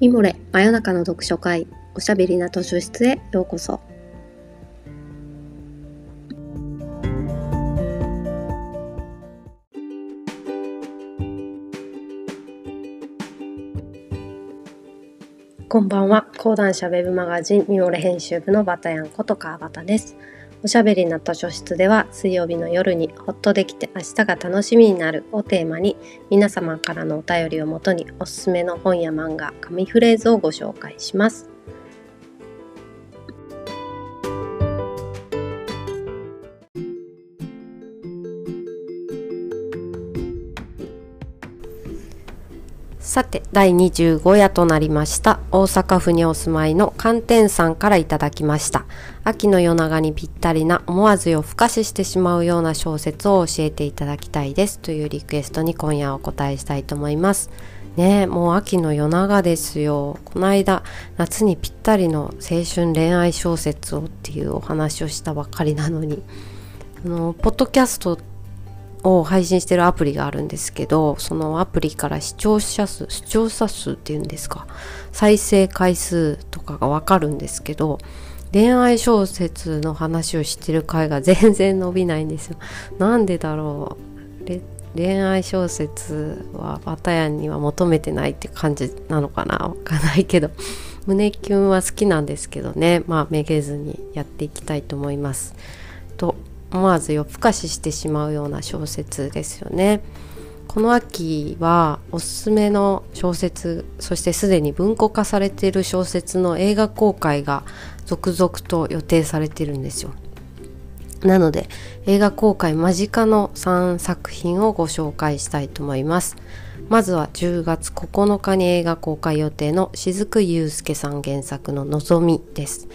ミモレ真夜中の読書会おしゃべりな図書室へようこそ。こんばんは。講談社ウェブマガジンミモレ編集部のバタヤンこと川端です。おしゃべりな図書室では水曜日の夜にほっとできて明日が楽しみになるをテーマに皆様からのお便りをもとにおすすめの本や漫画、紙フレーズをご紹介します。さて第25夜となりました。大阪府にお住まいの寒天さんからいただきました。秋の夜長にぴったりな思わず夜更かししてしまうような小説を教えていただきたいですというリクエストに今夜お答えしたいと思います。ねもう秋の夜長ですよ。この間夏にぴったりの青春恋愛小説をっていうお話をしたばっかりなのに。あのポッドキャストを配信してるアプリがあるんですけどそのアプリから視聴者数視聴者数っていうんですか再生回数とかがわかるんですけど恋愛小説の話をしてる回が全然伸びないんですよ。なんでだろう。恋愛小説はバタヤンには求めてないって感じなのかなわかんないけど。胸キュンは好きなんですけどね。まあめげずにやっていきたいと思います。と思わず夜更かししてしまうような小説ですよね。この秋はおすすめの小説そしてすでに文庫化されている小説の映画公開が続々と予定されてるんですよ。なので映画公開間近の3作品をご紹介したいと思います。まずは10月9日に映画公開予定の雫祐介さん原作の「のぞみ」です。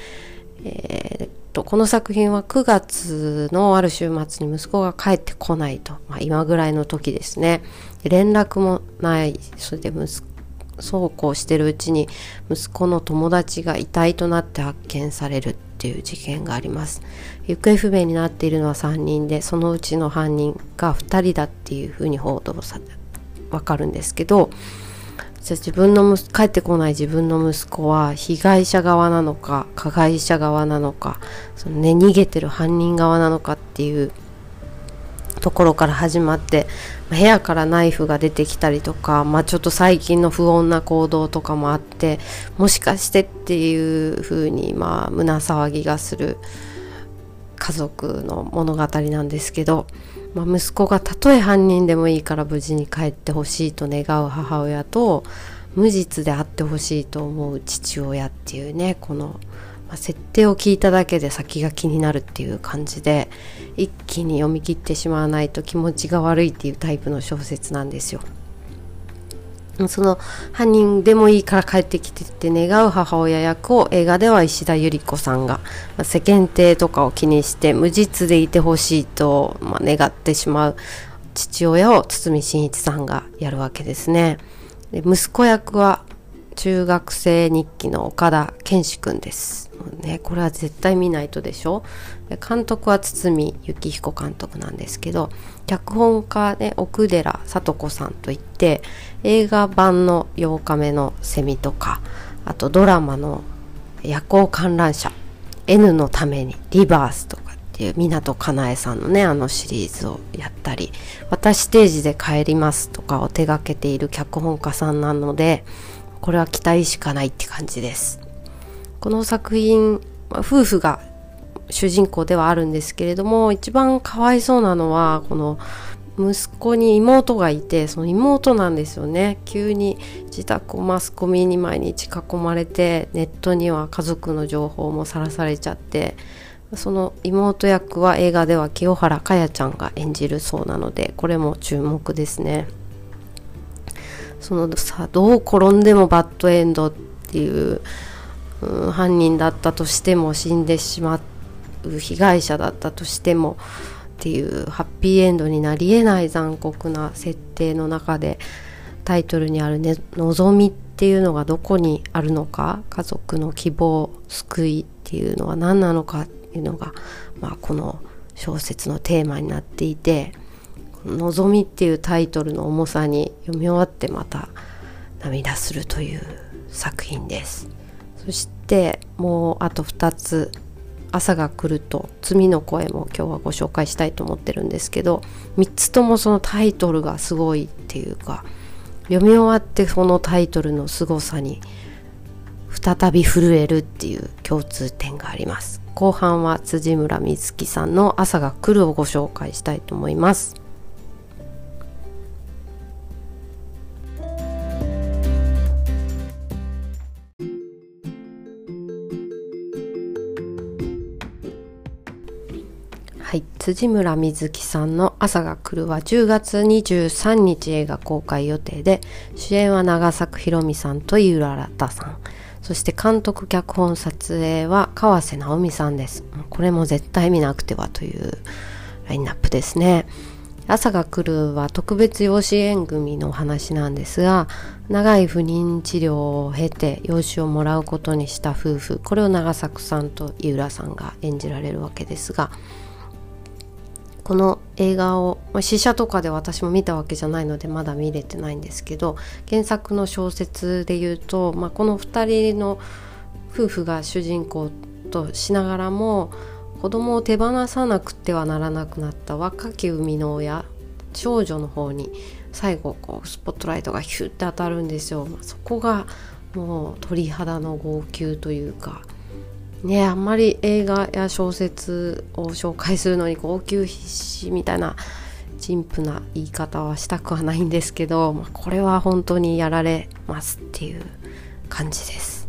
えーとこの作品は9月のある週末に息子が帰ってこないと、まあ、今ぐらいの時ですね。連絡もない。それで息子そうこうしてるうちに息子の友達が遺体となって発見されるっていう事件があります。行方不明になっているのは3人でそのうちの犯人が2人だっていうふうに報道さわかるんですけどじゃあ自分の帰ってこない自分の息子は被害者側なのか加害者側なのかその、ね、逃げてる犯人側なのかっていうところから始まって部屋からナイフが出てきたりとか、まあ、ちょっと最近の不穏な行動とかもあってもしかしてっていう風にまあ胸騒ぎがする家族の物語なんですけどまあ、息子がたとえ犯人でもいいから無事に帰ってほしいと願う母親と無実であってほしいと思う父親っていうねこの、まあ、設定を聞いただけで先が気になるっていう感じで一気に読み切ってしまわないと気持ちが悪いっていうタイプの小説なんですよ。その犯人でもいいから帰ってきてって願う母親役を映画では石田ゆり子さんが、まあ、世間体とかを気にして無実でいてほしいと、まあ、願ってしまう父親を堤真一さんがやるわけですね。で息子役は中学生日記の岡田健志くんです。ね、これは絶対見ないとでしょ？監督は堤幸彦監督なんですけど脚本家で奥寺聡子さんといって映画版の8日目のセミとかあとドラマの夜行観覧車 N のためにリバースとかっていう湊かなえさんのねあのシリーズをやったり私ステージで帰りますとかを手がけている脚本家さんなのでこれは期待しかないって感じです。この作品夫婦が主人公ではあるんですけれども一番かわいそうなのはこの息子に妹がいてその妹なんですよね。急に自宅をマスコミに毎日囲まれてネットには家族の情報もさらされちゃってその妹役は映画では清原果耶ちゃんが演じるそうなのでこれも注目ですね。そのさどう転んでもバッドエンドっていう、うん、犯人だったとしても死んでしまう被害者だったとしてもっていうハッピーエンドになりえない残酷な設定の中でタイトルにある、ね「望み」っていうのがどこにあるのか家族の希望救いっていうのは何なのかっていうのが、まあ、この小説のテーマになっていて「望み」っていうタイトルの重さに読み終わってまた涙するという作品です。そしてもうあと2つ朝が来ると罪の声も今日はご紹介したいと思ってるんですけど3つともそのタイトルがすごいっていうか読み終わってそのタイトルの凄さに再び震えるっていう共通点があります。後半は辻村瑞希さんの朝が来るをご紹介したいと思います。はい、辻村瑞希さんの「朝が来る」は10月23日映画公開予定で主演は長作ひろみさんと井浦新さん。そして監督脚本撮影は川瀬直美さんです。これも絶対見なくてはというラインナップですね。朝が来るは特別養子縁組のお話なんですが長い不妊治療を経て養子をもらうことにした夫婦。これを長作さんと井浦さんが演じられるわけですがこの映画を、まあ、試写とかで私も見たわけじゃないのでまだ見れてないんですけど原作の小説で言うと、まあ、この2人の夫婦が主人公としながらも子供を手放さなくてはならなくなった若き生みの親少女の方に最後こうスポットライトがヒュッて当たるんですよ。まあ、そこがもう鳥肌の号泣というかねあんまり映画や小説を紹介するのに号泣必至みたいな陳腐な言い方はしたくはないんですけど、まあ、これは本当にやられますっていう感じです。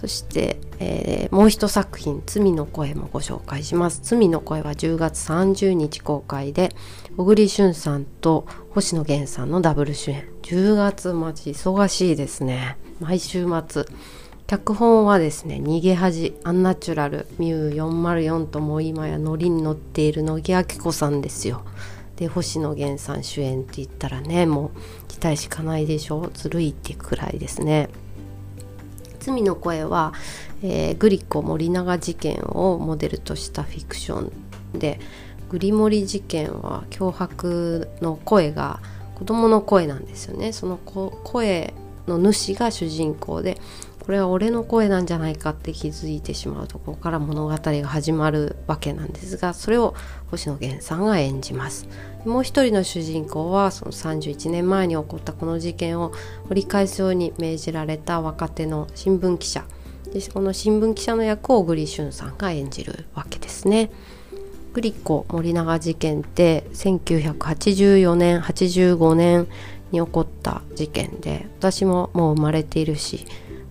そして、えー、もう一作品「罪の声」もご紹介します。罪の声は10月30日公開で小栗旬さんと星野源さんのダブル主演。10月待ち忙しいですね。毎週末。脚本はですね逃げ恥アンナチュラルミュー404とも今やノリに乗っている乃木明子さんですよ。で星野源さん主演って言ったらねもう期待しかないでしょ？うずるいってくらいですね。罪の声は、えー、グリコ森永事件をモデルとしたフィクションでグリモリ事件は脅迫の声が子供の声なんですよね。その声の主が主人公でこれは俺の声なんじゃないかって気づいてしまうところから物語が始まるわけなんですがそれを星野源さんが演じますもう一人の主人公はその31年前に起こったこの事件を掘り返すように命じられた若手の新聞記者でこの新聞記者の役を小栗旬さんが演じるわけですね。グリコ森永事件って1984年85年に起こった事件で私ももう生まれているし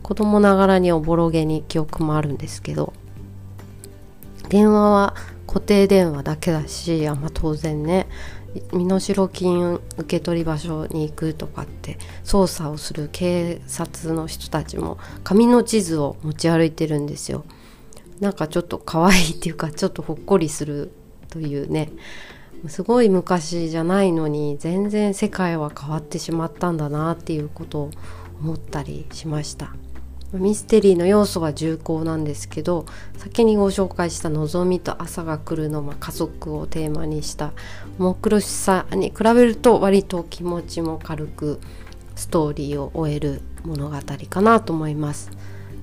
子供ながらにおぼろげに記憶もあるんですけど電話は固定電話だけだしあ、まあ、当然ね身代金受け取り場所に行くとかって捜査をする警察の人たちも紙の地図を持ち歩いてるんですよ。なんかちょっと可愛いっていうかちょっとほっこりするというね。すごい昔じゃないのに全然世界は変わってしまったんだなっていうことを思ったりしました。ミステリーの要素は重厚なんですけど先にご紹介した「のぞみと朝が来るの」ま、家族をテーマにした重苦しさに比べると割と気持ちも軽くストーリーを終える物語かなと思います。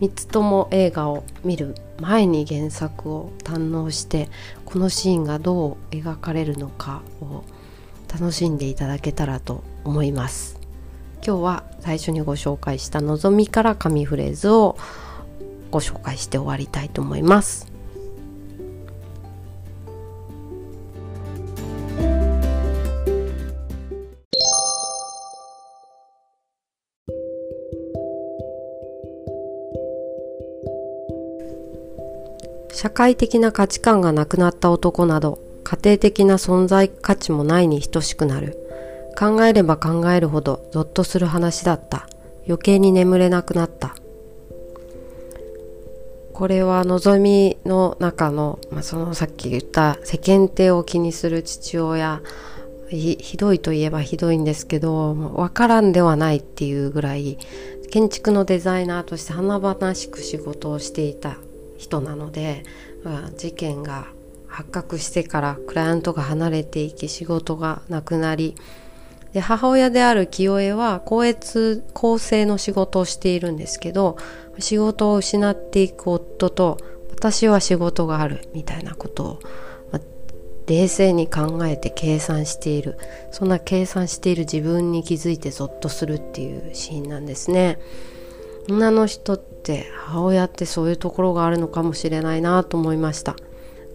3つとも映画を見る前に原作を堪能してこのシーンがどう描かれるのかを楽しんでいただけたらと思います。今日は最初にご紹介した「のぞみ」から紙フレーズをご紹介して終わりたいと思います。社会的な価値観がなくなった男など家庭的な存在価値もないに等しくなる考えれば考えるほどゾッとする話だった。余計に眠れなくなった。これは望みの中の、まあ、そのさっき言った世間体を気にする父親。ひどいといえばひどいんですけど分からんではないっていうぐらい建築のデザイナーとして華々しく仕事をしていた人なので、ま、事件が発覚してからクライアントが離れていき仕事がなくなりで母親である清江は高越構成の仕事をしているんですけど仕事を失っていく夫と私は仕事があるみたいなことを、ま冷静に考えて計算している。そんな計算している自分に気づいてゾッとするっていうシーンなんですね。女の人って母親ってそういうところがあるのかもしれないなと思いました。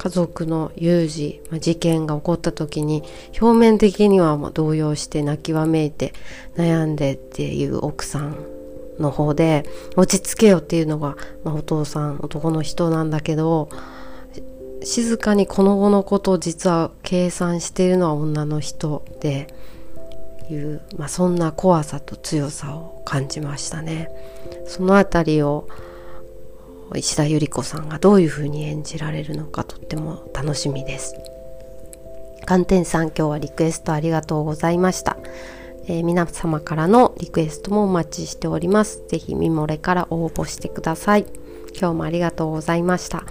家族の有事、まあ、事件が起こった時に表面的にはもう動揺して泣きわめいて悩んでっていう奥さんの方で落ち着けよっていうのが、まあ、お父さん男の人なんだけど静かにこの後のことを実は計算しているのは女の人でいう、まあ、そんな怖さと強さを感じましたね。そのあたりを石田ゆり子さんがどういうふうに演じられるのかとっても楽しみです。寒天さん今日はリクエストありがとうございました。えー、皆様からのリクエストもお待ちしております。ぜひミモレから応募してください。今日もありがとうございました。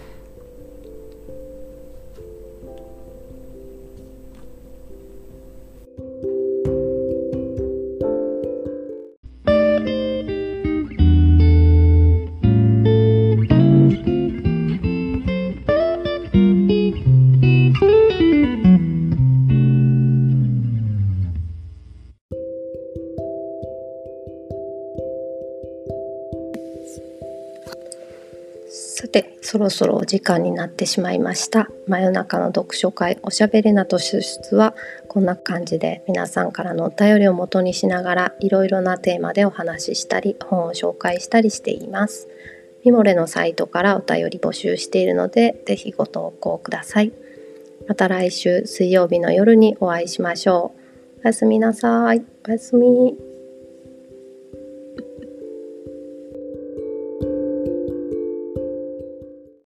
そろそろお時間になってしまいました。真夜中の読書会おしゃべりなと出出はこんな感じで皆さんからのお便りを元にしながらいろいろなテーマでお話ししたり本を紹介したりしています。ミモレのサイトからお便り募集しているのでぜひご投稿ください。また来週水曜日の夜にお会いしましょう。おやすみなさい。おやすみ。